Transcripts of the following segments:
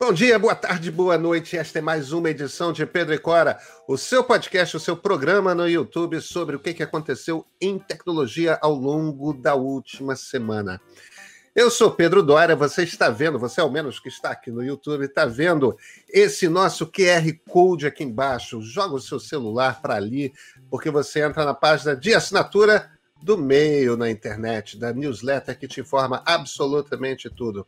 Bom dia, boa tarde, boa noite. Esta é mais uma edição de Pedro e Cora, o seu podcast, o seu programa no YouTube sobre o que aconteceu em tecnologia ao longo da última semana. Eu sou Pedro Dória, você está vendo, você ao menos que está aqui no YouTube, está vendo esse nosso QR Code aqui embaixo. Joga o seu celular para ali, porque você entra na página de assinatura do meio na internet, da newsletter que te informa absolutamente tudo.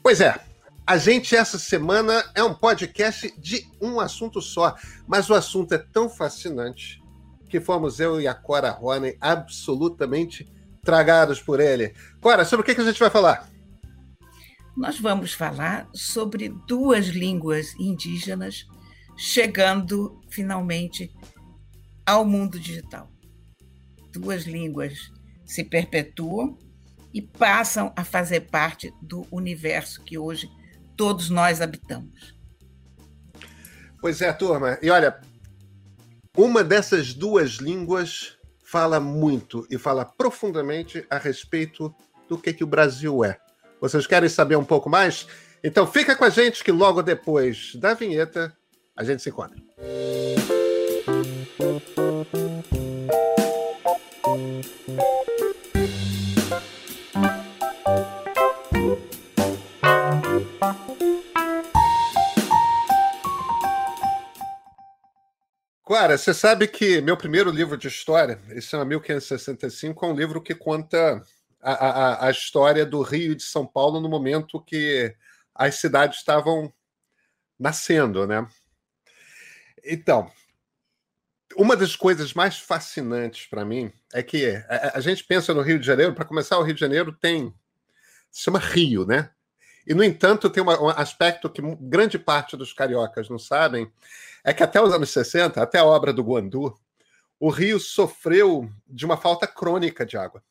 Pois é, a gente, essa semana, é um podcast de um assunto só, mas o assunto é tão fascinante que fomos eu e a Cora Rony absolutamente tragados por ele. Cora, sobre o que a gente vai falar? Nós vamos falar sobre duas línguas indígenas chegando finalmente ao mundo digital. Duas línguas se perpetuam e passam a fazer parte do universo que hoje todos nós habitamos. Pois é, turma. E olha, uma dessas duas línguas fala muito e fala profundamente a respeito do que, que o Brasil é. Vocês querem saber um pouco mais? Então fica com a gente que logo depois da vinheta a gente se encontra. Clara, você sabe que meu primeiro livro de história, esse chama 1565, é um livro que conta a, a, a história do Rio e de São Paulo no momento que as cidades estavam nascendo, né? Então, uma das coisas mais fascinantes para mim é que a, a, gente pensa no Rio de Janeiro, para começar, o Rio de Janeiro tem. se chama Rio, né? E, no entanto, tem uma, um aspecto que grande parte dos cariocas não sabem, é que até os anos 60, até a obra do Guandu, o Rio sofreu de uma falta crônica de água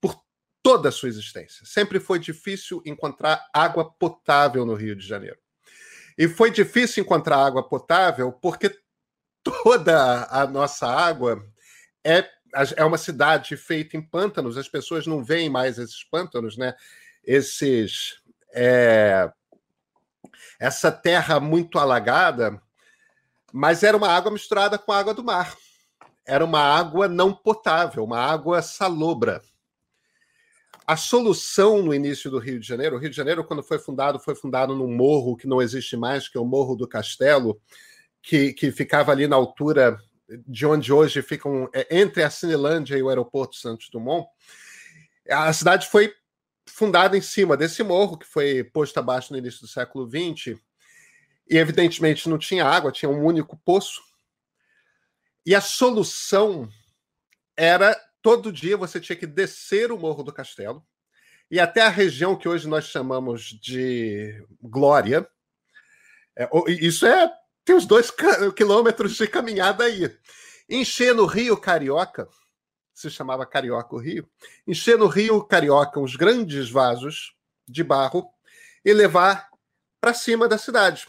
por toda a sua existência. Sempre foi difícil encontrar água potável no Rio de Janeiro. E foi difícil encontrar água potável porque toda a nossa água é, é uma cidade feita em pântanos, as pessoas não veem mais esses pântanos, né? Esses. É, essa terra muito alagada mas era uma água misturada com água do mar. Era uma água não potável, uma água salobra. A solução no início do Rio de Janeiro, o Rio de Janeiro, quando foi fundado, foi fundado num morro que não existe mais, que é o Morro do Castelo, que, que ficava ali na altura de onde hoje ficam é, entre a Cinelândia e o aeroporto Santos Dumont. A cidade foi fundada em cima desse morro, que foi posto abaixo no início do século XX, e evidentemente não tinha água, tinha um único poço. E a solução era todo dia você tinha que descer o Morro do Castelo e até a região que hoje nós chamamos de Glória. É, isso é tem uns dois quilômetros de caminhada aí. Encher no Rio Carioca, se chamava Carioca o Rio, encher no Rio Carioca uns grandes vasos de barro e levar para cima da cidade.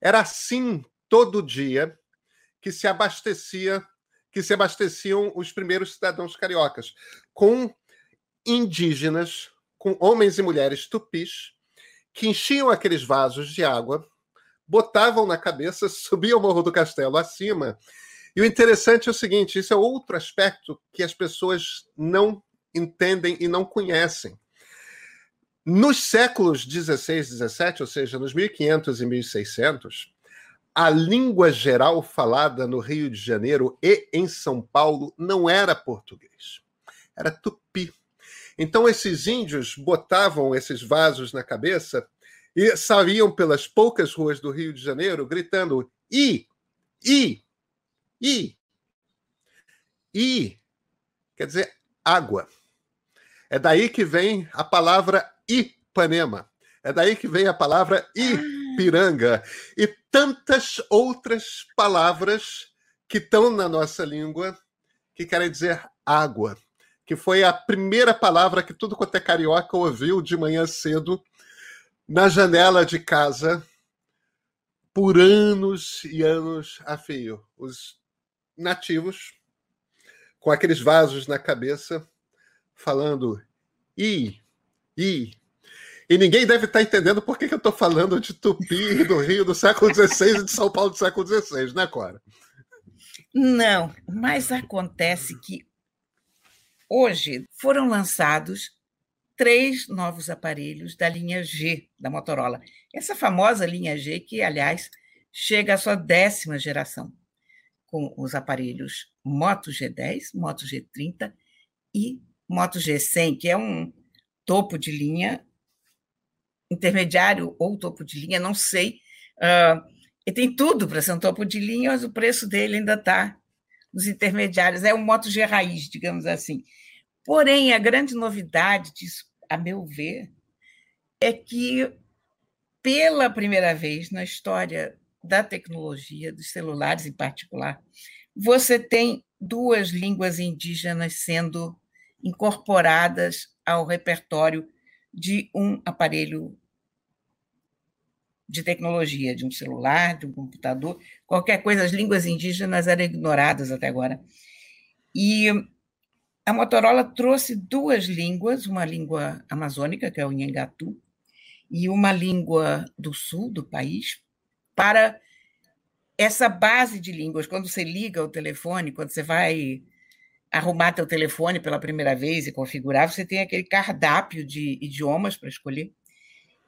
Era assim todo dia que se abastecia, que se abasteciam os primeiros cidadãos cariocas, com indígenas, com homens e mulheres tupis, que enchiam aqueles vasos de água, botavam na cabeça, subiam o Morro do Castelo acima. E o interessante é o seguinte: isso é outro aspecto que as pessoas não entendem e não conhecem. Nos séculos 16 e 17, ou seja, nos 1500 e 1600, a língua geral falada no Rio de Janeiro e em São Paulo não era português, era tupi. Então esses índios botavam esses vasos na cabeça e saíam pelas poucas ruas do Rio de Janeiro gritando i, i, i, i, quer dizer água. É daí que vem a palavra Ipanema. É daí que vem a palavra Ipiranga. E tantas outras palavras que estão na nossa língua que querem dizer água. Que foi a primeira palavra que tudo quanto é carioca ouviu de manhã cedo na janela de casa por anos e anos a fio. Os nativos, com aqueles vasos na cabeça, falando i, i, E ninguém deve estar entendendo por que eu estou falando de Tupi do Rio do século XVI e de São Paulo do século XVI, né, Cora? Não, mas acontece que hoje foram lançados três novos aparelhos da linha G da Motorola. Essa famosa linha G, que, aliás, chega à sua décima geração, com os aparelhos Moto G10, Moto G30 e Moto G100, que é um topo de linha intermediário ou topo de linha, não sei. Uh, e tem tudo para ser um topo de linha, mas o preço dele ainda está nos intermediários. É um Moto G raiz, digamos assim. Porém, a grande novidade disso, a meu ver, é que, pela primeira vez na história da tecnologia, dos celulares em particular, você tem duas línguas indígenas sendo incorporadas ao repertório de um aparelho de tecnologia, de um celular, de um computador, qualquer coisa, as línguas indígenas eram ignoradas até agora. E a Motorola trouxe duas línguas, uma língua amazônica, que é o Nhangatu, e uma língua do sul do país, para essa base de línguas. Quando você liga o telefone, quando você vai arrumar teu telefone pela primeira vez e configurar, você tem aquele cardápio de idiomas para escolher.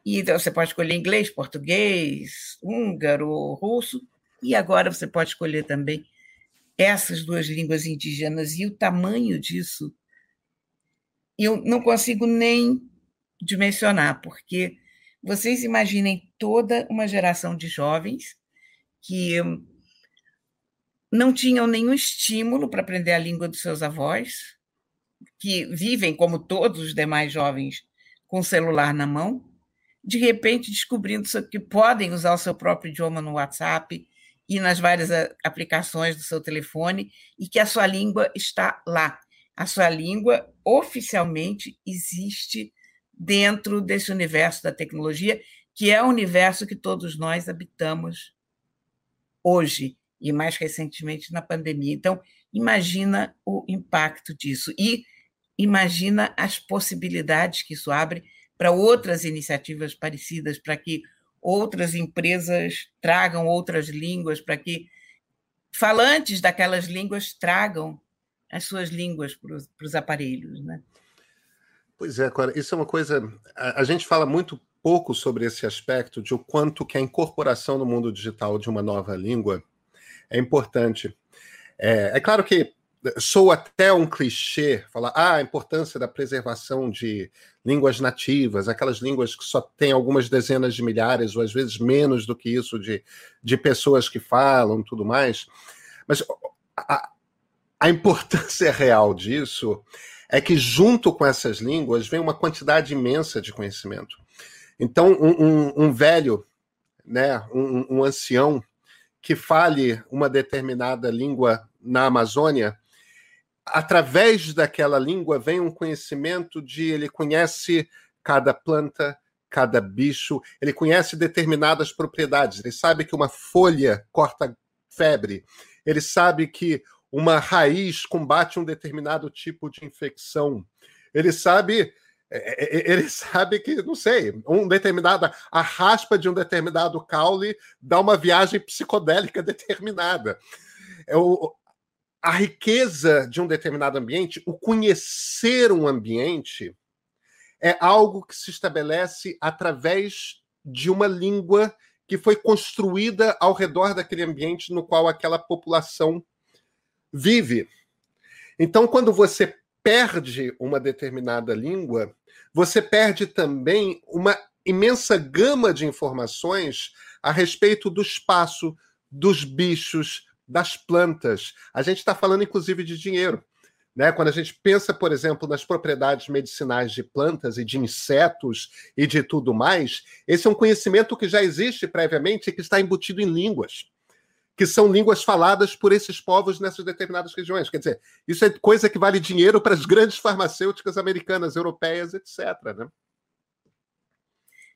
E então, você pode escolher inglês, português, húngaro, russo, e agora você pode escolher também essas duas línguas indígenas e o tamanho disso eu não consigo nem dimensionar, porque vocês imaginem toda uma geração de jovens que não tinham nenhum estímulo para aprender a língua dos seus avós, que vivem como todos os demais jovens com o celular na mão, de repente descobrindo que podem usar o seu próprio idioma no WhatsApp e nas várias eh, aplicações do seu telefone e que a sua língua está lá. A sua língua oficialmente existe dentro desse universo da tecnologia, que é o universo que todos nós habitamos hoje e mais recentemente na pandemia. Então, imagina o impacto disso e imagina as possibilidades que isso abre para outras iniciativas parecidas, para que outras empresas tragam outras línguas, para que falantes daquelas línguas tragam as suas línguas para os, aparelhos, né? Pois é, Cora, isso é uma coisa. A, a, gente fala muito pouco sobre esse aspecto de o quanto que a incorporação no mundo digital de uma nova língua é importante. É, é claro que sou até um clichê falar ah, a importância da preservação de línguas nativas, aquelas línguas que só tem algumas dezenas de milhares, ou às vezes menos do que isso, de, de pessoas que falam tudo mais. Mas a, a importância real disso é que, junto com essas línguas, vem uma quantidade imensa de conhecimento. Então, um, um, um velho, né, um, um ancião, que fale uma determinada língua na Amazônia, através daquela língua vem um conhecimento de ele conhece cada planta, cada bicho, ele conhece determinadas propriedades, ele sabe que uma folha corta febre, ele sabe que uma raiz combate um determinado tipo de infecção, ele sabe é, é, é, ele sabe que, não sei, um determinado, a raspa de um determinado caule dá uma viagem psicodélica determinada. É o, a riqueza de um determinado ambiente, o conhecer um ambiente, é algo que se estabelece através de uma língua que foi construída ao redor daquele ambiente no qual aquela população vive. Então, quando você perde uma determinada língua, você perde também uma imensa gama de informações a respeito do espaço, dos bichos, das plantas. A gente está falando, inclusive, de dinheiro. Né? Quando a gente pensa, por exemplo, nas propriedades medicinais de plantas e de insetos e de tudo mais, esse é um conhecimento que já existe previamente e que está embutido em línguas que são línguas faladas por esses povos nessas determinadas regiões. Quer dizer, isso é coisa que vale dinheiro para as grandes farmacêuticas americanas, europeias, etc. Né?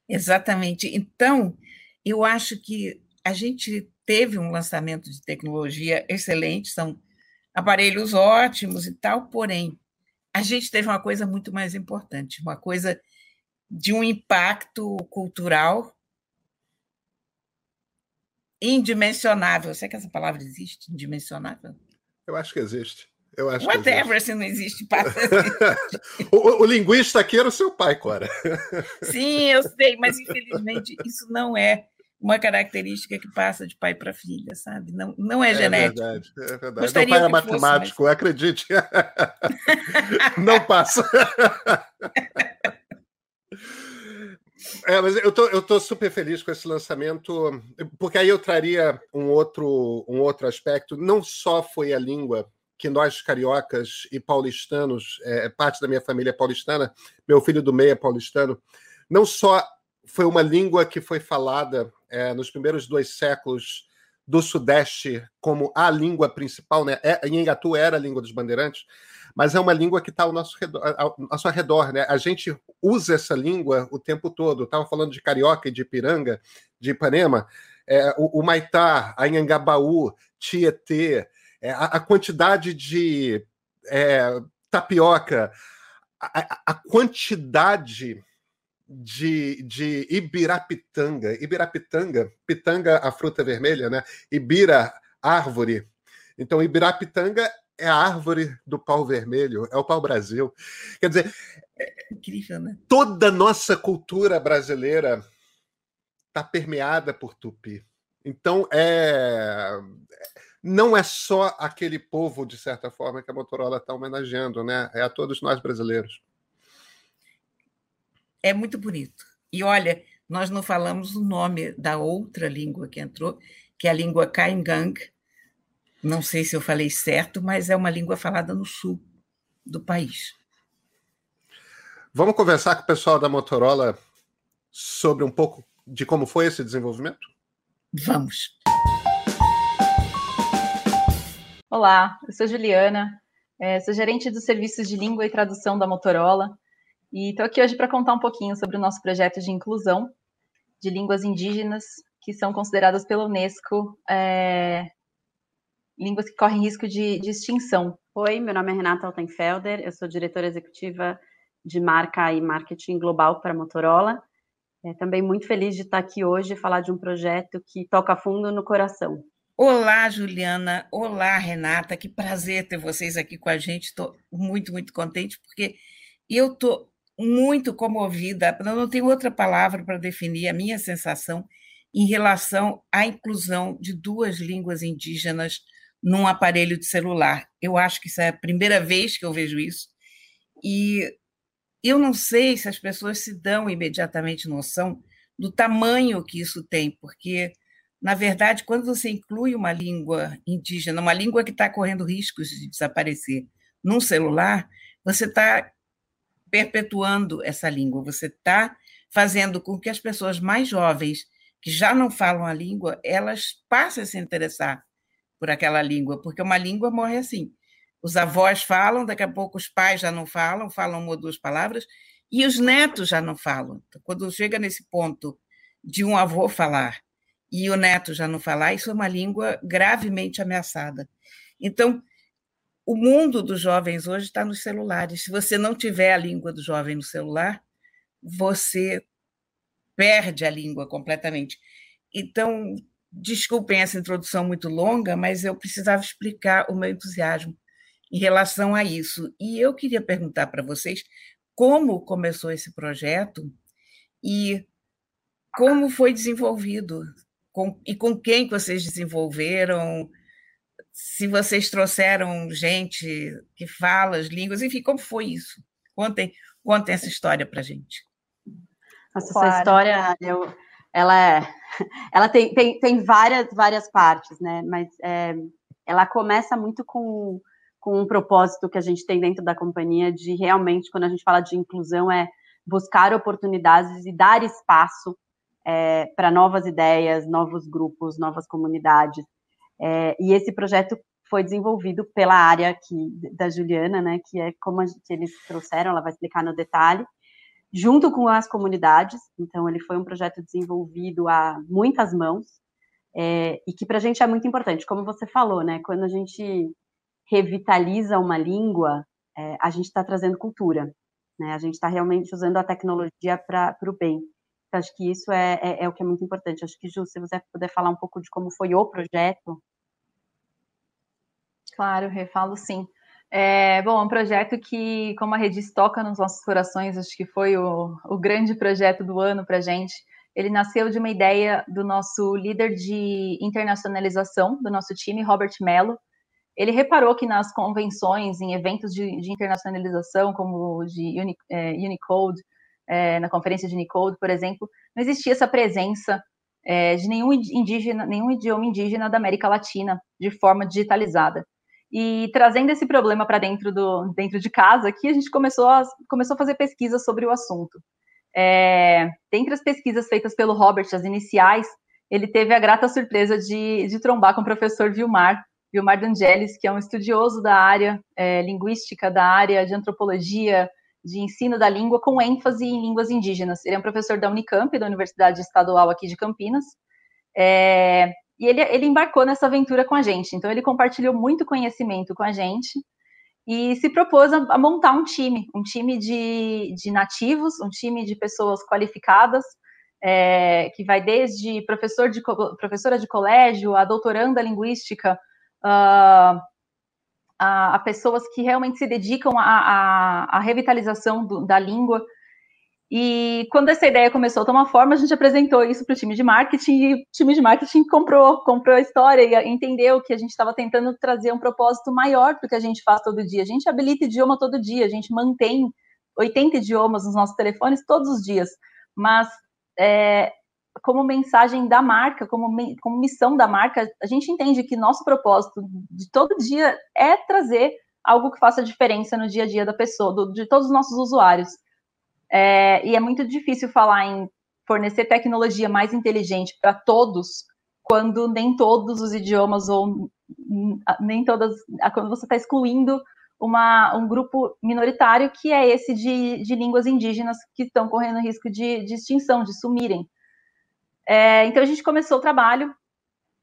Exatamente. Então, eu acho que a gente teve um lançamento de tecnologia excelente, são aparelhos ótimos e tal, porém, a gente teve uma coisa muito mais importante, uma coisa de um impacto cultural indimensionável. Será que essa palavra existe? Indimensionável? Eu acho que existe. Eu acho Whatever, se não existe, passa. o, o, linguista aqui era o seu pai, Cora. Sim, eu sei, mas infelizmente isso não é uma característica que passa de pai para filha, sabe? Não, não é, é genético. Verdade, é verdade. Gostaria Meu pai é matemático, fosse, mas... acredite. não passa. É, mas eu tô, eu tô super feliz com esse lançamento, porque aí eu traria um outro, um outro aspecto. Não só foi a língua que nós cariocas e paulistanos, é, parte da minha família é paulistana, meu filho do meio é paulistano, não só foi uma língua que foi falada é, nos primeiros dois séculos do Sudeste como a língua principal, né? É, Nhengatu era a língua dos bandeirantes, mas é uma língua que está ao nosso redor, ao nosso redor, né? A gente usa essa língua o tempo todo. Estava falando de carioca e de Ipiranga, de Ipanema, é, o, o, Maitá, a Anhangabaú, Tietê, é, a, a, quantidade de é, tapioca, a, a quantidade de, de Ibirapitanga. Ibirapitanga, pitanga, a fruta vermelha, né? Ibira, árvore. Então, Ibirapitanga é a árvore do pau vermelho, é o pau-brasil. Quer dizer, é incrível, né? Toda a nossa cultura brasileira está permeada por tupi. Então, é não é só aquele povo, de certa forma, que a Motorola está homenageando, né? É a todos nós brasileiros. É muito bonito. E olha, nós não falamos o nome da outra língua que entrou, que é a língua Kaingang, não sei se eu falei certo, mas é uma língua falada no sul do país. Vamos conversar com o pessoal da Motorola sobre um pouco de como foi esse desenvolvimento? Vamos. Olá, eu sou Juliana, é, sou gerente dos serviços de língua e tradução da Motorola e estou aqui hoje para contar um pouquinho sobre o nosso projeto de inclusão de línguas indígenas que são consideradas pela Unesco é, línguas que correm risco de, de extinção. Oi, meu nome é Renata Altenfelder, eu sou diretora executiva de marca e marketing global para a Motorola. É, também muito feliz de estar aqui hoje e falar de um projeto que toca fundo no coração. Olá, Juliana. Olá, Renata. Que prazer ter vocês aqui com a gente. Estou muito, muito contente, porque eu estou muito comovida. Eu não tenho outra palavra para definir a minha sensação em relação à inclusão de duas línguas indígenas num aparelho de celular. Eu acho que isso é a primeira vez que eu vejo isso. E eu não sei se as pessoas se dão imediatamente noção do tamanho que isso tem, porque, na verdade, quando você inclui uma língua indígena, uma língua que está correndo riscos de desaparecer num celular, você está perpetuando essa língua, você está fazendo com que as pessoas mais jovens, que já não falam a língua, elas passem a se interessar por aquela língua, porque uma língua morre assim. Os avós falam, daqui a pouco os pais já não falam, falam uma ou duas palavras, e os netos já não falam. Então, quando chega nesse ponto de um avô falar e o neto já não falar, isso é uma língua gravemente ameaçada. Então, o mundo dos jovens hoje está nos celulares. Se você não tiver a língua do jovem no celular, você perde a língua completamente. Então, Desculpem essa introdução muito longa, mas eu precisava explicar o meu entusiasmo em relação a isso. E eu queria perguntar para vocês como começou esse projeto e como foi desenvolvido com, e com quem vocês desenvolveram, se vocês trouxeram gente que fala as línguas, enfim, como foi isso? Contem, contem essa história para gente. Nossa, essa história, eu, ela é ela tem, tem, tem várias, várias partes, né? Mas é, ela começa muito com, com um propósito que a gente tem dentro da companhia de realmente, quando a gente fala de inclusão, é buscar oportunidades e dar espaço é, para novas ideias, novos grupos, novas comunidades. É, e esse projeto foi desenvolvido pela área que, da Juliana, né, que é como a, que eles trouxeram, ela vai explicar no detalhe, junto com as comunidades. Então, ele foi um projeto desenvolvido a muitas mãos é, e que para a gente é muito importante. Como você falou, né? Quando a gente revitaliza uma língua, é, a gente está trazendo cultura. Né? A gente está realmente usando a tecnologia para o bem. Então, acho que isso é, é, é, o que é muito importante. Acho que, Ju, se você puder falar um pouco de como foi o projeto. Claro, refalo sim. É, bom, é um projeto que, como a Redis toca nos nossos corações, acho que foi o, o grande projeto do ano para gente. Ele nasceu de uma ideia do nosso líder de internacionalização do nosso time, Robert Mello. Ele reparou que nas convenções, em eventos de, de internacionalização, como de Uni, é, Unicode, é, na conferência de Unicode, por exemplo, não existia essa presença é, de nenhum indígena, nenhum idioma indígena da América Latina de forma digitalizada. E trazendo esse problema para dentro, do, dentro de casa, aqui a gente começou a, começou a fazer pesquisas sobre o assunto. É, dentre as pesquisas feitas pelo Robert, as iniciais, ele teve a grata surpresa de, de trombar com o professor Vilmar, Vilmar D'Angelis, que é um estudioso da área é, linguística, da área de antropologia, de ensino da língua, com ênfase em línguas indígenas. Ele é um professor da Unicamp, da Universidade Estadual aqui de Campinas, é, e ele, ele embarcou nessa aventura com a gente. Então, ele compartilhou muito conhecimento com a gente e se propôs a, montar um time, um time de, de, nativos, um time de pessoas qualificadas, é, que vai desde professor de, professora de colégio, a doutoranda linguística, uh, a, a, pessoas que realmente se dedicam à revitalização do, da língua. E quando essa ideia começou a tomar forma, a gente apresentou isso para o time de marketing e o time de marketing comprou, comprou a história e entendeu que a gente estava tentando trazer um propósito maior do que a gente faz todo dia. A gente habilita idioma todo dia, a gente mantém 80 idiomas nos nossos telefones todos os dias, mas é, como mensagem da marca, como, como missão da marca, a gente entende que nosso propósito de todo dia é trazer algo que faça diferença no dia a dia da pessoa, do, de todos os nossos usuários. É, e é muito difícil falar em fornecer tecnologia mais inteligente para todos, quando nem todos os idiomas ou nem todas, quando você está excluindo uma, um grupo minoritário que é esse de, de línguas indígenas que estão correndo risco de, de extinção, de sumirem. É, então a gente começou o trabalho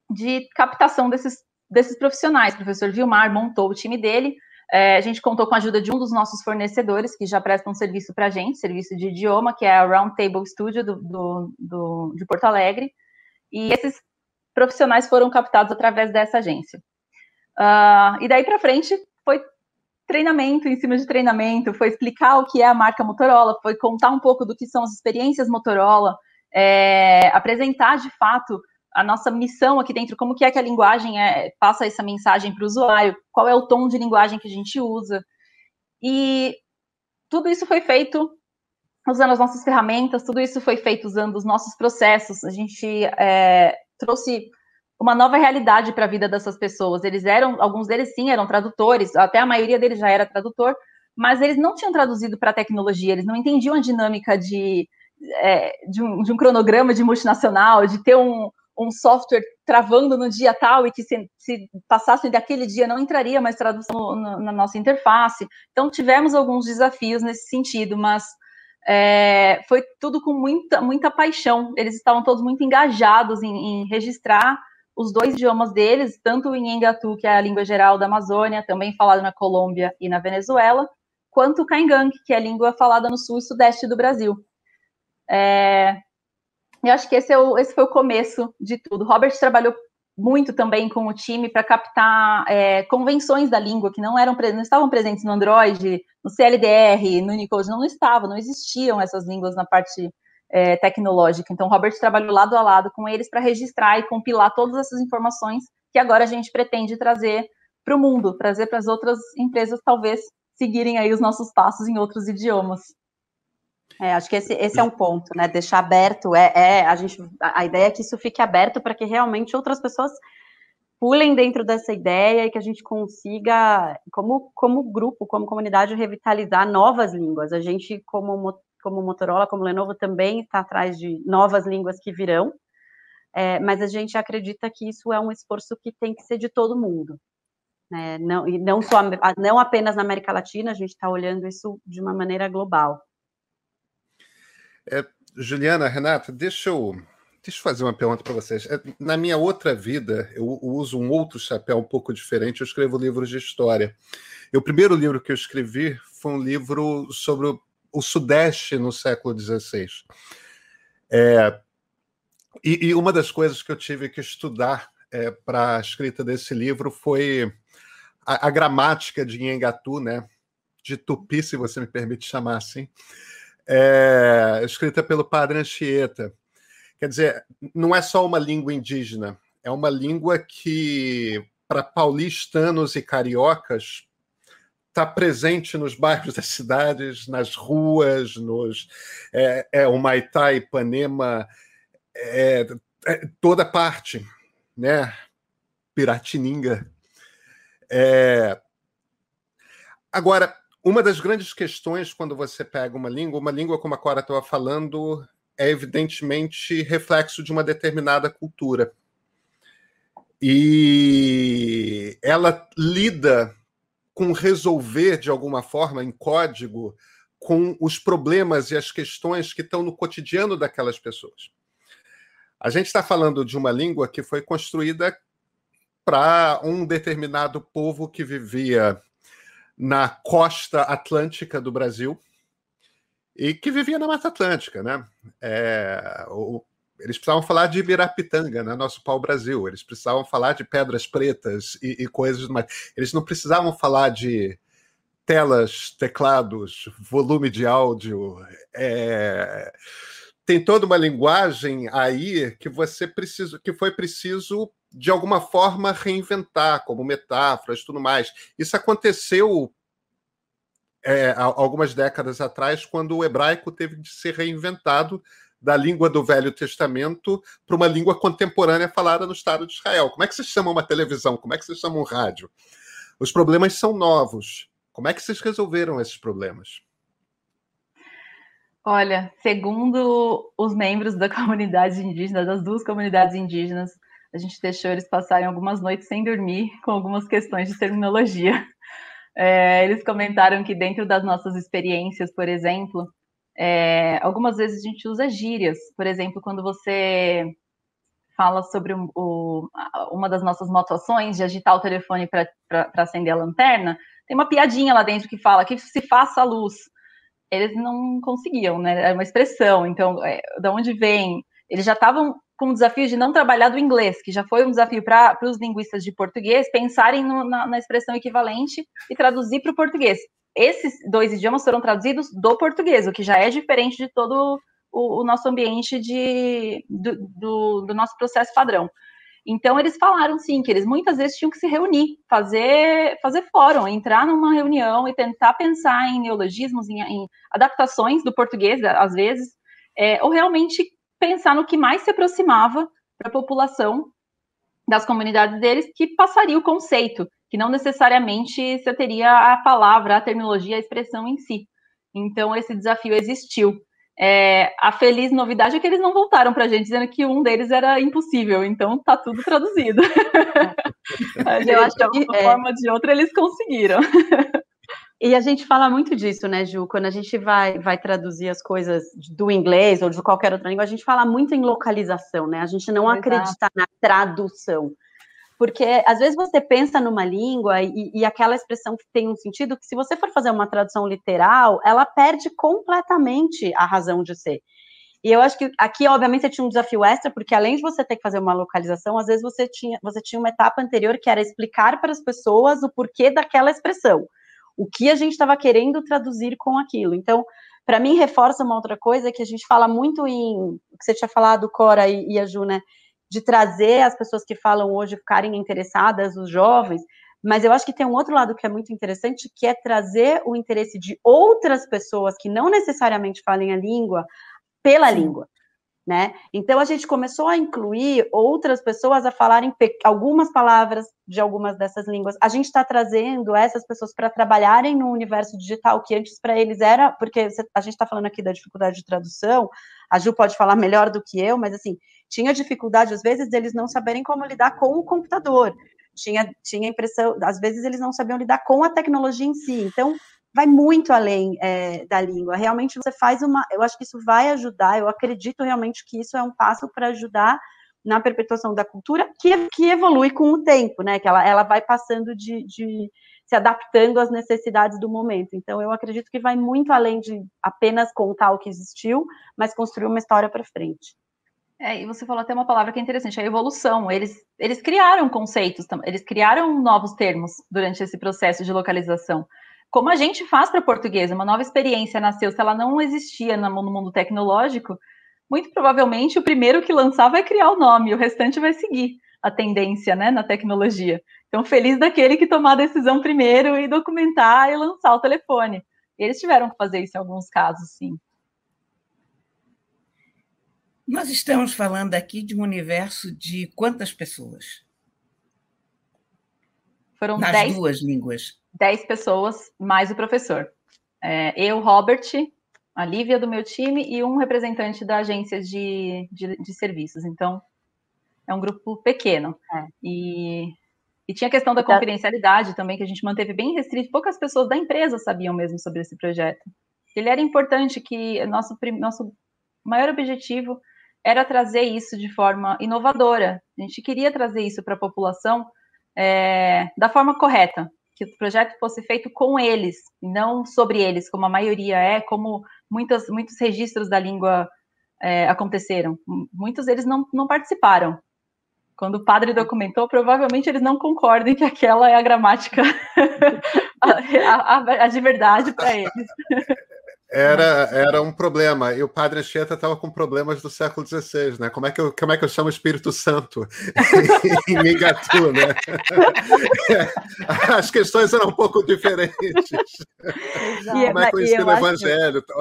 de captação desses, desses profissionais. O professor Vilmar montou o time dele, é, a gente contou com a ajuda de um dos nossos fornecedores, que já presta um serviço para a gente, serviço de idioma, que é a Roundtable Studio do, do, do, de Porto Alegre. E esses profissionais foram captados através dessa agência. Uh, e daí para frente foi treinamento em cima de treinamento, foi explicar o que é a marca Motorola, foi contar um pouco do que são as experiências Motorola, é, apresentar de fato a nossa missão aqui dentro, como que é que a linguagem é, passa essa mensagem para o usuário, qual é o tom de linguagem que a gente usa. E tudo isso foi feito usando as nossas ferramentas, tudo isso foi feito usando os nossos processos. A gente é, trouxe uma nova realidade para a vida dessas pessoas. Eles eram, alguns deles sim eram tradutores, até a maioria deles já era tradutor, mas eles não tinham traduzido para a tecnologia, eles não entendiam a dinâmica de, é, de, um, de, um, cronograma de multinacional, de ter um, um software travando no dia tal e que se, se passasse daquele dia não entraria mais tradução no, na nossa interface. Então, tivemos alguns desafios nesse sentido, mas é, foi tudo com muita, muita paixão. Eles estavam todos muito engajados em, em registrar os dois idiomas deles, tanto em Engatu, que é a língua geral da Amazônia, também falada na Colômbia e na Venezuela, quanto o Kaingang, que é a língua falada no sul e sudeste do Brasil. É, eu acho que esse, é o, esse foi o começo de tudo. Robert trabalhou muito também com o time para captar é, convenções da língua que não eram não estavam presentes no Android, no CLDR, no Unicode, não, estavam, não existiam essas línguas na parte é, tecnológica. Então, Robert trabalhou lado a lado com eles para registrar e compilar todas essas informações que agora a gente pretende trazer para o mundo, trazer para as outras empresas, talvez seguirem aí os nossos passos em outros idiomas. É, acho que esse, esse é um ponto, né? Deixar aberto é, é a gente a, a ideia é que isso fique aberto para que realmente outras pessoas pulem dentro dessa ideia e que a gente consiga, como, como grupo, como comunidade, revitalizar novas línguas. A gente, como, como Motorola, como Lenovo, também está atrás de novas línguas que virão, é, mas a gente acredita que isso é um esforço que tem que ser de todo mundo. Né? Não, e não, só, não apenas na América Latina, a gente está olhando isso de uma maneira global. É, Juliana, Renata, deixa eu, deixa eu fazer uma pergunta para vocês. É, na minha outra vida, eu uso um outro chapéu um pouco diferente, eu escrevo livros de história. E o primeiro livro que eu escrevi foi um livro sobre o Sudeste no século XVI. É, e, e, uma das coisas que eu tive que estudar é, para a escrita desse livro foi a, a, gramática de Nhengatu, né? de Tupi, se você me permite chamar assim, é, escrita pelo padre Anchieta. Quer dizer, não é só uma língua indígena, é uma língua que, para paulistanos e cariocas, está presente nos bairros das cidades, nas ruas, nos é, é o Maitá, Ipanema, é, é, toda parte, né? Piratininga. É... Agora, uma das grandes questões quando você pega uma língua, uma língua como a Cora estava falando, é evidentemente reflexo de uma determinada cultura. E ela lida com resolver de alguma forma em código com os problemas e as questões que estão no cotidiano daquelas pessoas. A gente está falando de uma língua que foi construída para um determinado povo que vivia na costa atlântica do Brasil e que vivia na Mata Atlântica, né? É, o, eles precisavam falar de Ibirapitanga, né? nosso pau-brasil. Eles precisavam falar de pedras pretas e, e coisas mais. Eles não precisavam falar de telas, teclados, volume de áudio. É... Tem toda uma linguagem aí que você precisa, que foi preciso de alguma forma reinventar, como metáforas, tudo mais. Isso aconteceu é, algumas décadas atrás, quando o hebraico teve de ser reinventado da língua do Velho Testamento para uma língua contemporânea falada no Estado de Israel. Como é que se chama uma televisão? Como é que se chama um rádio? Os problemas são novos. Como é que vocês resolveram esses problemas? Olha, segundo os membros da comunidade indígena, das duas comunidades indígenas, a gente deixou eles passarem algumas noites sem dormir com algumas questões de terminologia. É, eles comentaram que dentro das nossas experiências, por exemplo, é, algumas vezes a gente usa gírias, por exemplo, quando você fala sobre o, o, uma das nossas motoações de agitar o telefone para acender a lanterna, tem uma piadinha lá dentro que fala que se faça a luz. Eles não conseguiam, né? É uma expressão. Então, é, da onde vem? Eles já estavam com o desafio de não trabalhar do inglês, que já foi um desafio para os linguistas de português pensarem no, na, na expressão equivalente e traduzir para o português esses dois idiomas foram traduzidos do português, o que já é diferente de todo o, o nosso ambiente de, do, do, do, nosso processo padrão. Então, eles falaram, sim, que eles muitas vezes tinham que se reunir, fazer, fazer fórum, entrar numa reunião e tentar pensar em neologismos, em, em adaptações do português, às vezes, é, ou realmente pensar no que mais se aproximava para a população das comunidades deles, que passaria o conceito que não necessariamente você teria a palavra, a terminologia, a expressão em si. Então, esse desafio existiu. É, a feliz novidade é que eles não voltaram para a gente dizendo que um deles era impossível, então tá tudo traduzido. Eu acho que de uma é... forma ou de outra eles conseguiram. E a gente fala muito disso, né, Ju? Quando a gente vai, vai traduzir as coisas do inglês ou de qualquer outra língua, a gente fala muito em localização, né? A gente não Exato. acredita na tradução porque às vezes você pensa numa língua e, e, aquela expressão tem um sentido que, se você for fazer uma tradução literal, ela perde completamente a razão de ser. E eu acho que aqui, obviamente, você tinha um desafio extra, porque além de você ter que fazer uma localização, às vezes você tinha, você tinha uma etapa anterior que era explicar para as pessoas o porquê daquela expressão, o que a gente estava querendo traduzir com aquilo. Então, para mim, reforça uma outra coisa que a gente fala muito em. O que você tinha falado, Cora e, e a Ju, né? de trazer as pessoas que falam hoje ficarem interessadas, os jovens, mas eu acho que tem um outro lado que é muito interessante, que é trazer o interesse de outras pessoas que não necessariamente falem a língua pela língua. Né? Então a gente começou a incluir outras pessoas a falarem algumas palavras de algumas dessas línguas. A gente está trazendo essas pessoas para trabalharem no universo digital que antes para eles era, porque a gente está falando aqui da dificuldade de tradução. A Ju pode falar melhor do que eu, mas assim tinha dificuldade às vezes deles não saberem como lidar com o computador. Tinha tinha impressão, às vezes eles não sabiam lidar com a tecnologia em si. Então vai muito além é, da língua. Realmente você faz uma. Eu acho que isso vai ajudar, eu acredito realmente que isso é um passo para ajudar na perpetuação da cultura, que, que evolui com o tempo, né? Que ela, ela vai passando de, de se adaptando às necessidades do momento. Então, eu acredito que vai muito além de apenas contar o que existiu, mas construir uma história para frente. É, e você falou até uma palavra que é interessante, a evolução. Eles, eles criaram conceitos, eles criaram novos termos durante esse processo de localização. Como a gente faz para português, uma nova experiência nasceu, se ela não existia no mundo tecnológico, muito provavelmente o primeiro que lançar vai criar o nome, o restante vai seguir a tendência né, na tecnologia. Então, feliz daquele que tomar a decisão primeiro e documentar e lançar o telefone. Eles tiveram que fazer isso em alguns casos, sim. Nós estamos falando aqui de um universo de quantas pessoas? Foram Nas dez, duas línguas. Dez pessoas, mais o professor. É, eu, Robert, a Lívia do meu time e um representante da agência de, de, de serviços. Então, é um grupo pequeno. É. E e tinha a questão da confidencialidade também, que a gente manteve bem restrito. Poucas pessoas da empresa sabiam mesmo sobre esse projeto. Ele era importante que nosso, nosso maior objetivo era trazer isso de forma inovadora. A gente queria trazer isso para a população é, da forma correta, que o projeto fosse feito com eles, não sobre eles, como a maioria é, como muitas, muitos registros da língua é, aconteceram. Muitos deles não, não participaram. Quando o padre documentou, provavelmente eles não concordem que aquela é a gramática a, a, a, de verdade para eles. Era, era um problema. E o padre Anchieta estava com problemas do século XVI, né? Como é que eu, como é que eu chamo o Espírito Santo em Mingatu, né? As questões eram um pouco diferentes. Exato. Como é que eu ensino o evangelho? Que...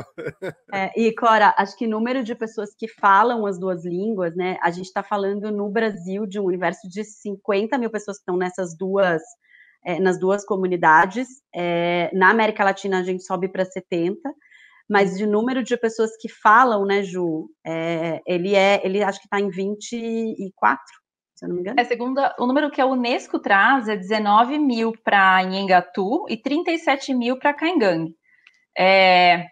É, e, Cora, acho que o número de pessoas que falam as duas línguas, né? A gente está falando no Brasil de um universo de 50 mil pessoas que estão nessas duas... É, nas duas comunidades. É, na América Latina, a gente sobe para 70 mas de número de pessoas que falam, né, Ju, é, ele é, ele acho que está em 24, se eu não me engano. É, segundo o número que a Unesco traz é 19 mil para Nhengatu e 37 mil para Caingang. É,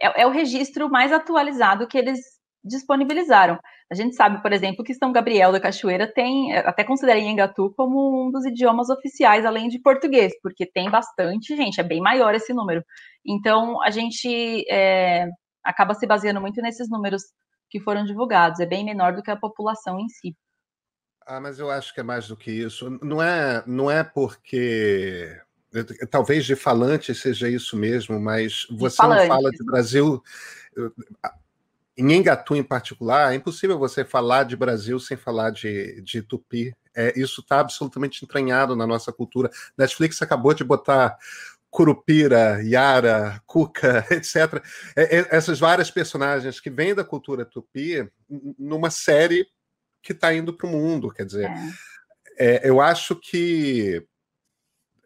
é, é, o registro mais atualizado que eles disponibilizaram. A gente sabe, por exemplo, que São Gabriel da Cachoeira tem, até considera Nhengatu como um dos idiomas oficiais, além de português, porque tem bastante gente, é bem maior esse número. Então, a gente é, acaba se baseando muito nesses números que foram divulgados, é bem menor do que a população em si. Ah, mas eu acho que é mais do que isso. Não é, não é porque talvez de falante seja isso mesmo, mas você não fala de Brasil em Engatu, em particular, é impossível você falar de Brasil sem falar de, de Tupi. É, isso está absolutamente entranhado na nossa cultura. Netflix acabou de botar Curupira, Yara, Cuca, etc. É, é, essas várias personagens que vêm da cultura tupi numa série que está indo para o mundo. Quer dizer, é. é eu acho que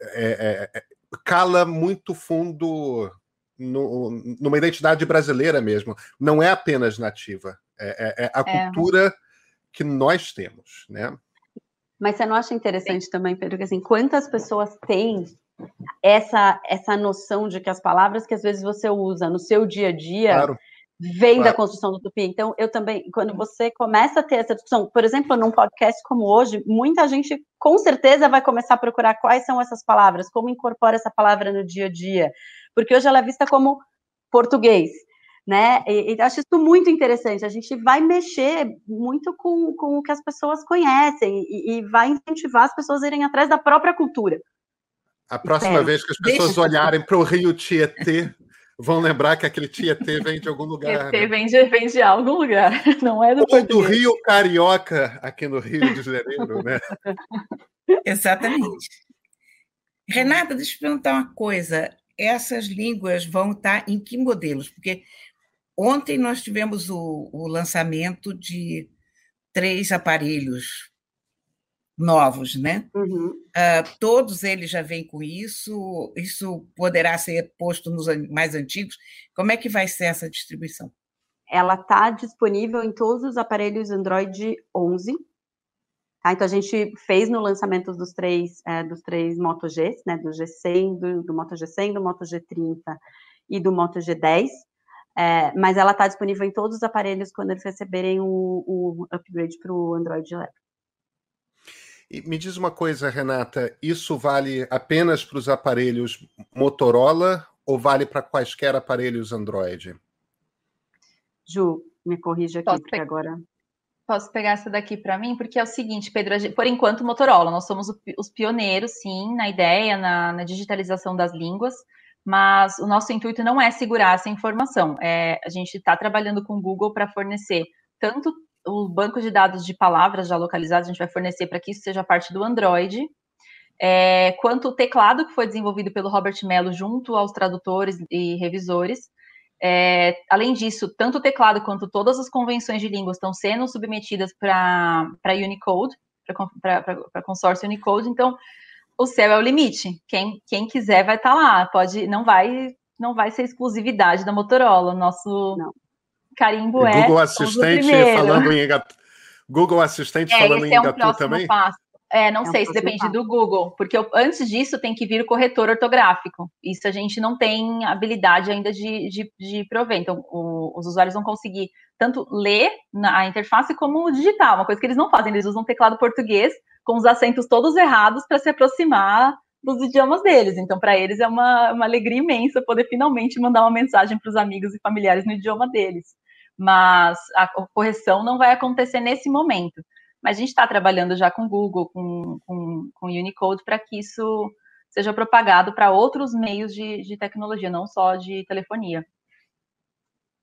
é, cala muito fundo no, numa identidade brasileira mesmo. Não é apenas nativa, é, é, é a é. cultura que nós temos, né? Mas você não acha interessante Sim. também, Pedro, que assim, quantas pessoas têm essa essa noção de que as palavras que às vezes você usa no seu dia a dia claro. vem claro. da construção do tupi. Então, eu também, quando você começa a ter essa discussão, por exemplo, num podcast como hoje, muita gente com certeza vai começar a procurar quais são essas palavras, como incorpora essa palavra no dia a dia, porque hoje ela é vista como português, né? E, e acho isso muito interessante. A gente vai mexer muito com, com o que as pessoas conhecem e, e vai incentivar as pessoas a irem atrás da própria cultura. A próxima vez que as pessoas Deixa... olharem para o Rio Tietê, vão lembrar que aquele Tietê vem de algum lugar. Tietê né? vem, de, vem de algum lugar, não é do Ou do Rio Carioca, aqui no Rio de Janeiro, né? Exatamente. Renata, deixa eu te perguntar uma coisa essas línguas vão estar em que modelos? Porque ontem nós tivemos o, o lançamento de três aparelhos novos, né? Uhum. Uh, todos eles já vêm com isso. Isso poderá ser posto nos mais antigos. Como é que vai ser essa distribuição? Ela está disponível em todos os aparelhos Android 11 Tá? Então a gente fez no lançamento dos três, é, dos três Moto Gs, né, do G100, do, do Moto G100, do Moto G30 e do Moto G10, é, mas ela está disponível em todos os aparelhos quando eles receberem o, o upgrade para o Android 11. E me diz uma coisa, Renata, isso vale apenas para os aparelhos Motorola ou vale para quaisquer aparelhos Android? Ju, me corrija aqui, Posso porque agora. Posso pegar essa daqui para mim? Porque é o seguinte, Pedro, por enquanto, Motorola, nós somos os pioneiros, sim, na ideia, na, na digitalização das línguas, mas o nosso intuito não é segurar essa informação. É, a gente está trabalhando com o Google para fornecer tanto o banco de dados de palavras já localizadas, a gente vai fornecer para que isso seja parte do Android, é, quanto o teclado que foi desenvolvido pelo Robert Mello junto aos tradutores e revisores, é, além disso, tanto o teclado quanto todas as convenções de língua estão sendo submetidas para Unicode, para consórcio Unicode, então o céu é o limite. Quem, quem quiser vai estar tá lá, pode, não vai não vai ser exclusividade da Motorola. Nosso não. carimbo e é Google Assistente falando em Google Assistente é, falando em é um também. Passo. É, não é sei, um se depende do Google, porque eu, antes disso tem que vir o corretor ortográfico. Isso a gente não tem habilidade ainda de, de, de prover. Então, o, os usuários vão conseguir tanto ler na interface como digitar, uma coisa que eles não fazem, eles usam teclado português com os acentos todos errados para se aproximar dos idiomas deles. Então, para eles é uma, uma alegria imensa poder finalmente mandar uma mensagem para os amigos e familiares no idioma deles. Mas a correção não vai acontecer nesse momento. Mas a gente está trabalhando já com Google, com, com, com Unicode, para que isso seja propagado para outros meios de, de tecnologia, não só de telefonia.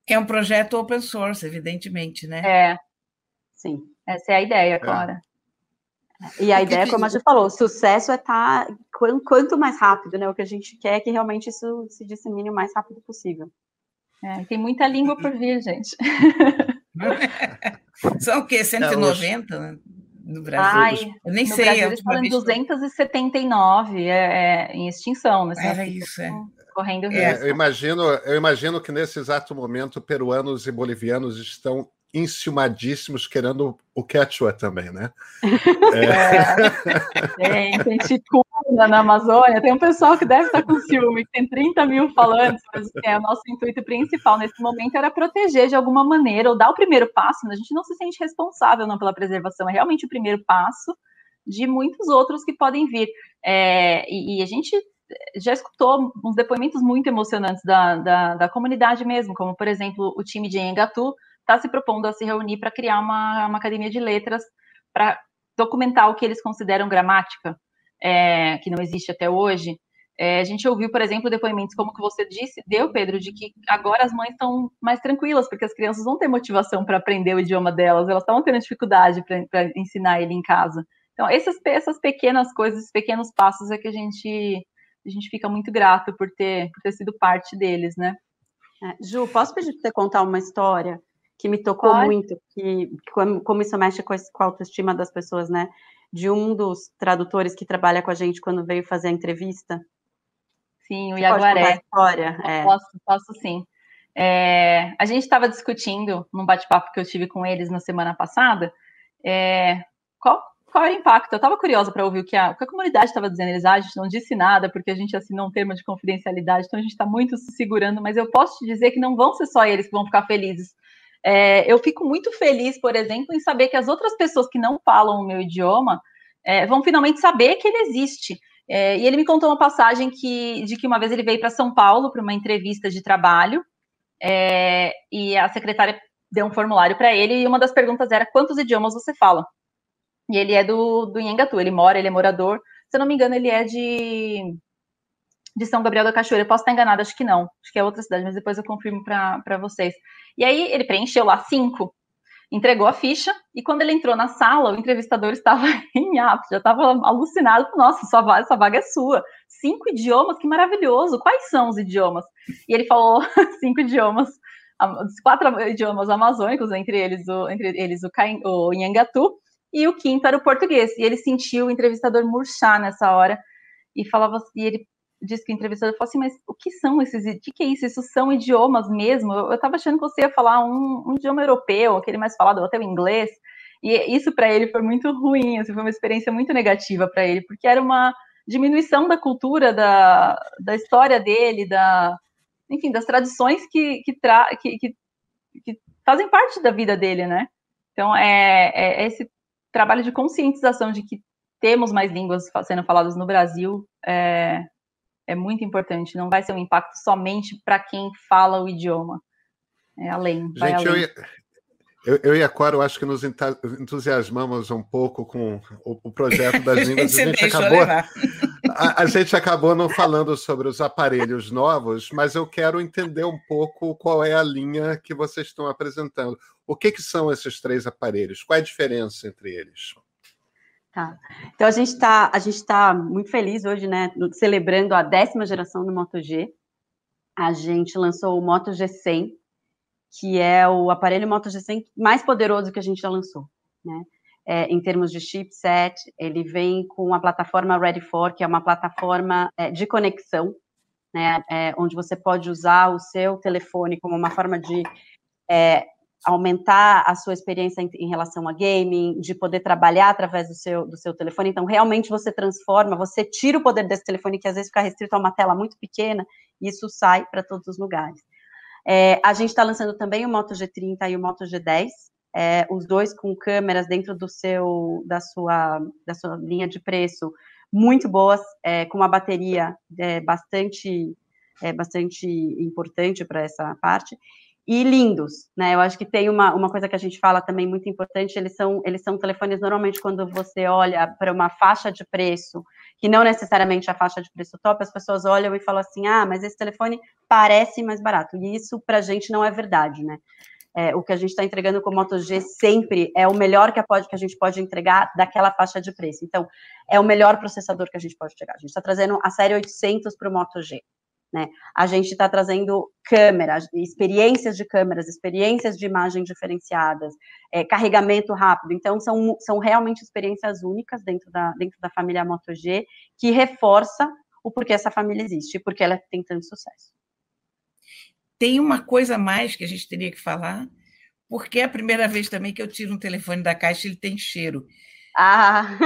É um projeto open source, evidentemente, né? É, sim. Essa é a ideia, Clara. É. E a ideia, como a gente falou, o sucesso é estar tá, quanto mais rápido, né? O que a gente quer é que realmente isso se dissemine o mais rápido possível. É, tem muita língua por vir, gente. São o quê? 190 né? no Brasil? Ai, eu nem no sei. Brasil, eles falam 279 é, é, em extinção. Né? Era isso, é. Correndo é, eu imagino, eu imagino que nesse exato momento peruanos e bolivianos estão enciumadíssimos querendo o quechua também, né? É. Tem, tem na Amazônia, tem um pessoal que deve estar com ciúme, que tem 30 mil falantes, mas é, o nosso intuito principal nesse momento era proteger de alguma maneira, ou dar o primeiro passo, né? a gente não se sente responsável não pela preservação, é realmente o primeiro passo de muitos outros que podem vir. É, e, e, a gente já escutou uns depoimentos muito emocionantes da, da, da comunidade mesmo, como, por exemplo, o time de Engatu, está se propondo a se reunir para criar uma, uma academia de letras para documentar o que eles consideram gramática, é, que não existe até hoje. É, a gente ouviu, por exemplo, depoimentos como que você disse, deu, Pedro, de que agora as mães estão mais tranquilas, porque as crianças vão ter motivação para aprender o idioma delas, elas estão tendo dificuldade para ensinar ele em casa. Então, essas, essas pequenas coisas, esses pequenos passos é que a gente, a gente fica muito grato por ter, por ter sido parte deles, né? É, Ju, posso pedir para você contar uma história que me tocou Pode. muito, que como, como, isso mexe com a, com a autoestima das pessoas, né? De um dos tradutores que trabalha com a gente quando veio fazer a entrevista. Sim, o Iaguaré. História? É. Posso, posso sim. É, a gente estava discutindo num bate-papo que eu tive com eles na semana passada é, qual, qual era o impacto. Eu estava curiosa para ouvir o que a, o que a comunidade estava dizendo. Eles, ah, a gente não disse nada porque a gente assinou um termo de confidencialidade, então a gente está muito se segurando, mas eu posso te dizer que não vão ser só eles que vão ficar felizes é, eu fico muito feliz, por exemplo, em saber que as outras pessoas que não falam o meu idioma é, vão finalmente saber que ele existe. É, e ele me contou uma passagem que, de que uma vez ele veio para São Paulo para uma entrevista de trabalho é, e a secretária deu um formulário para ele e uma das perguntas era quantos idiomas você fala? E ele é do, do Nhangatu, ele mora, ele é morador, se eu não me engano, ele é de de São Gabriel da Cachoeira. Posso estar enganada, acho que não. Acho que é outra cidade, mas depois eu confirmo para vocês. E aí ele preencheu lá cinco, entregou a ficha, e quando ele entrou na sala, o entrevistador estava em ato, já estava alucinado. Nossa, sua vaga, vaga é sua. Cinco idiomas, que maravilhoso. Quais são os idiomas? E ele falou cinco idiomas, quatro idiomas amazônicos, entre eles o, entre eles o, Cain, o e o quinto era o português. E ele sentiu o entrevistador murchar nessa hora e falava e ele disse que entrevistador falou assim, mas o que são esses, o que, é isso? Isso são idiomas mesmo? Eu estava achando que você ia falar um, um, idioma europeu, aquele mais falado, até o inglês, e isso para ele foi muito ruim, assim, foi uma experiência muito negativa para ele, porque era uma diminuição da cultura, da, da história dele, da, enfim, das tradições que, que, tra, que, que, que fazem parte da vida dele, né? Então, é, é esse trabalho de conscientização de que temos mais línguas sendo faladas no Brasil é, é muito importante. Não vai ser um impacto somente para quem fala o idioma. É além. Gente, além. Eu, ia, eu, eu, e a Cora, eu acho que nos entusiasmamos um pouco com o, o projeto das línguas. a gente acabou. A, a, gente acabou não falando sobre os aparelhos novos, mas eu quero entender um pouco qual é a linha que vocês estão apresentando. O que, que são esses três aparelhos? Qual é a diferença entre eles? Tá. Então a gente está a gente tá muito feliz hoje, né, celebrando a décima geração do Moto G. A gente lançou o Moto G100, que é o aparelho Moto G100 mais poderoso que a gente já lançou, né? É, em termos de chipset, ele vem com a plataforma Ready for, que é uma plataforma é, de conexão, né, é, onde você pode usar o seu telefone como uma forma de é, aumentar a sua experiência em, em, relação a gaming, de poder trabalhar através do seu, do seu telefone. Então, realmente você transforma, você tira o poder desse telefone, que às vezes fica restrito a uma tela muito pequena, e isso sai para todos os lugares. É, a gente está lançando também o Moto G30 e o Moto G10, é, os dois com câmeras dentro do seu, da sua, da sua linha de preço muito boas, é, com uma bateria é, bastante, é, bastante importante para essa parte e lindos, né? Eu acho que tem uma, uma coisa que a gente fala também muito importante, eles são, eles são telefones, normalmente, quando você olha para uma faixa de preço, que não necessariamente é a faixa de preço top, as pessoas olham e falam assim, ah, mas esse telefone parece mais barato, e isso para a gente não é verdade, né? É, o que a gente está entregando com o Moto G sempre é o melhor que a, pode, que a gente pode entregar daquela faixa de preço. Então, é o melhor processador que a gente pode chegar. A gente está trazendo a série 800 para o Moto G. Né? A gente está trazendo câmeras, experiências de câmeras, experiências de imagem diferenciadas, é, carregamento rápido. Então, são, são realmente experiências únicas dentro da, dentro da família Moto G, que reforça o porquê essa família existe, porque ela tem tanto sucesso. Tem uma coisa mais que a gente teria que falar, porque é a primeira vez também que eu tiro um telefone da caixa e ele tem cheiro. Ah!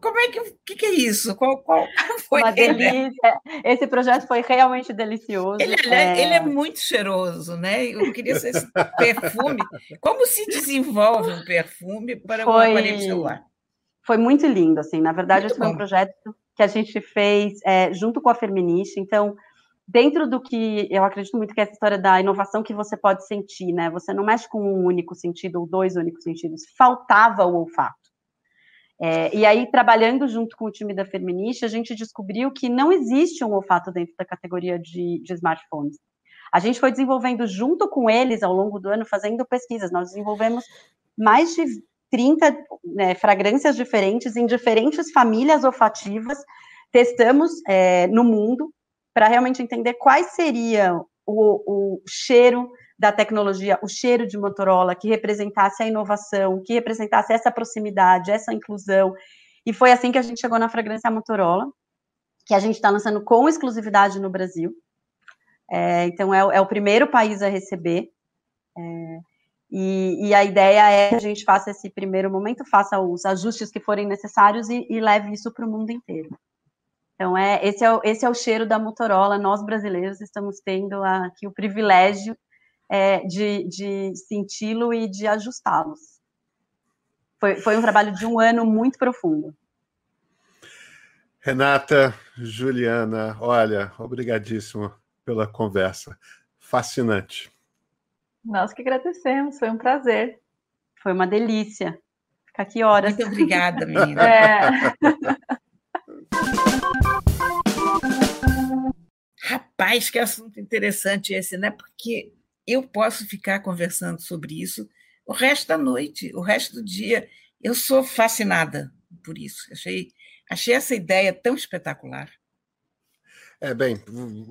como é que, que, que é isso? Qual, qual foi Uma delícia. Esse projeto foi realmente delicioso. Ele é, ele é muito cheiroso, né? Eu queria ser esse perfume. Como se desenvolve um perfume para foi, um aparelho celular? Foi muito lindo, assim. Na verdade, muito esse bom. foi um projeto que a gente fez é, junto com a Feminist. Então, dentro do que eu acredito muito que é essa história da inovação que você pode sentir, né? Você não mexe com um único sentido ou dois únicos sentidos. Faltava o olfato. É, e aí, trabalhando junto com o time da Feminist, a gente descobriu que não existe um olfato dentro da categoria de, de smartphones. A gente foi desenvolvendo junto com eles ao longo do ano, fazendo pesquisas. Nós desenvolvemos mais de 30 né, fragrâncias diferentes em diferentes famílias olfativas, testamos é, no mundo para realmente entender quais seriam o, o cheiro da tecnologia, o cheiro de Motorola, que representasse a inovação, que representasse essa proximidade, essa inclusão. E foi assim que a gente chegou na fragrância Motorola, que a gente está lançando com exclusividade no Brasil. É, então, é, é, o primeiro país a receber. É, e, e, a ideia é que a gente faça esse primeiro momento, faça os ajustes que forem necessários e, e leve isso para o mundo inteiro. Então, é, esse, é esse é o cheiro da Motorola. Nós, brasileiros, estamos tendo aqui o privilégio é, de, de senti-lo e de ajustá-los. Foi, foi um trabalho de um ano muito profundo. Renata, Juliana, olha, obrigadíssimo pela conversa. Fascinante. Nós que agradecemos, foi um prazer. Foi uma delícia. Ficar aqui horas. Muito obrigada, menina. É. Rapaz, que assunto interessante esse, né? Porque eu posso ficar conversando sobre isso o resto da noite, o resto do dia. Eu sou fascinada por isso. Achei, achei essa ideia tão espetacular. É, bem,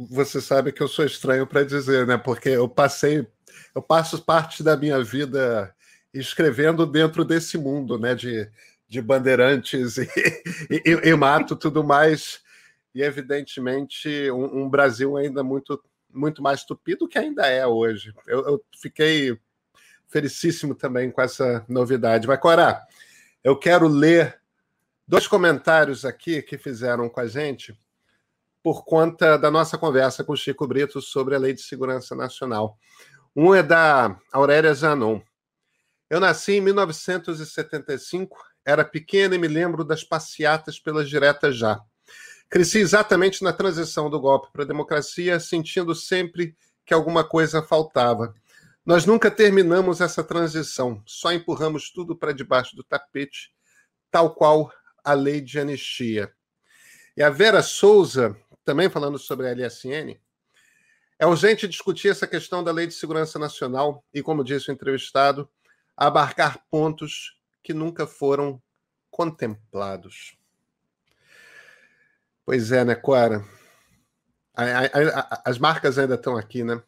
você sabe que eu sou estranho para dizer, né? Porque eu passei, eu passo parte da minha vida escrevendo dentro desse mundo, né? De, de bandeirantes e, e, e mato tudo mais. E, evidentemente, um, um Brasil ainda muito muito mais tupido que ainda é hoje. Eu, eu fiquei felicíssimo também com essa novidade. Mas, Cora, eu quero ler dois comentários aqui que fizeram com a gente por conta da nossa conversa com o Chico Brito sobre a Lei de Segurança Nacional. Um é da Aurélia Zanon. Eu nasci em 1975, era pequena e me lembro das passeatas pelas diretas já. Cresci exatamente na transição do golpe para a democracia, sentindo sempre que alguma coisa faltava. Nós nunca terminamos essa transição, só empurramos tudo para debaixo do tapete, tal qual a lei de anistia. E a Vera Souza, também falando sobre a LSN, é urgente discutir essa questão da Lei de Segurança Nacional e, como disse o entrevistado, abarcar pontos que nunca foram contemplados. Pois é, né, Cora? As marcas ainda estão aqui, né?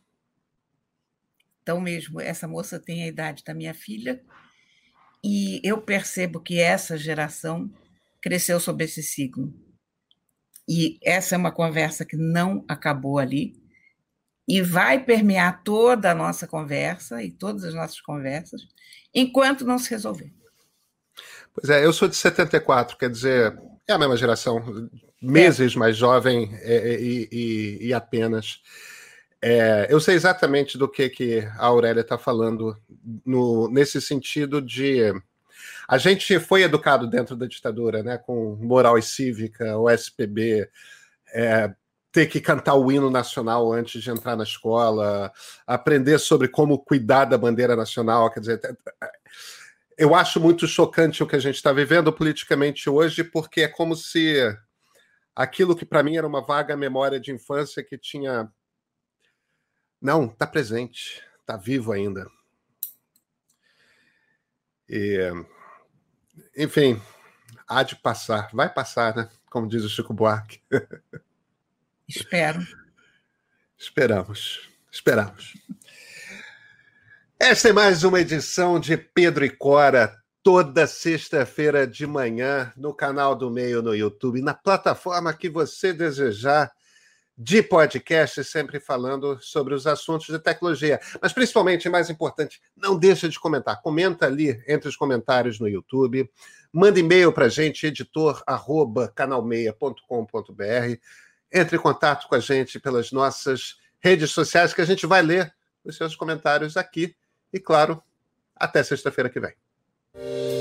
Então mesmo, essa moça tem a idade da minha filha e eu percebo que essa geração cresceu sob esse signo. E essa é uma conversa que não acabou ali e vai permear toda a nossa conversa e todas as nossas conversas enquanto não se resolver. Pois é, eu sou de 74, quer dizer, é a mesma geração, meses é. mais jovem é, é, e, e, e apenas. É, eu sei exatamente do que, que a Aurélia está falando no, nesse sentido de. A gente foi educado dentro da ditadura, né, com moral e cívica, o SPB, é, ter que cantar o hino nacional antes de entrar na escola, aprender sobre como cuidar da bandeira nacional, quer dizer, eu acho muito chocante o que a gente está vivendo politicamente hoje, porque é como se aquilo que para mim era uma vaga memória de infância que tinha. Não, está presente, está vivo ainda. E, enfim, há de passar, vai passar, né? Como diz o Chico Buarque. Espero. Esperamos, esperamos. Esta é mais uma edição de Pedro e Cora, toda sexta-feira de manhã, no canal do Meio no YouTube, na plataforma que você desejar de podcast, sempre falando sobre os assuntos de tecnologia. Mas principalmente, mais importante, não deixa de comentar. Comenta ali entre os comentários no YouTube. Manda e-mail para a gente, editor@canalmeia.com.br. Entre em contato com a gente pelas nossas redes sociais, que a gente vai ler os seus comentários aqui e, claro, até sexta-feira que vem. you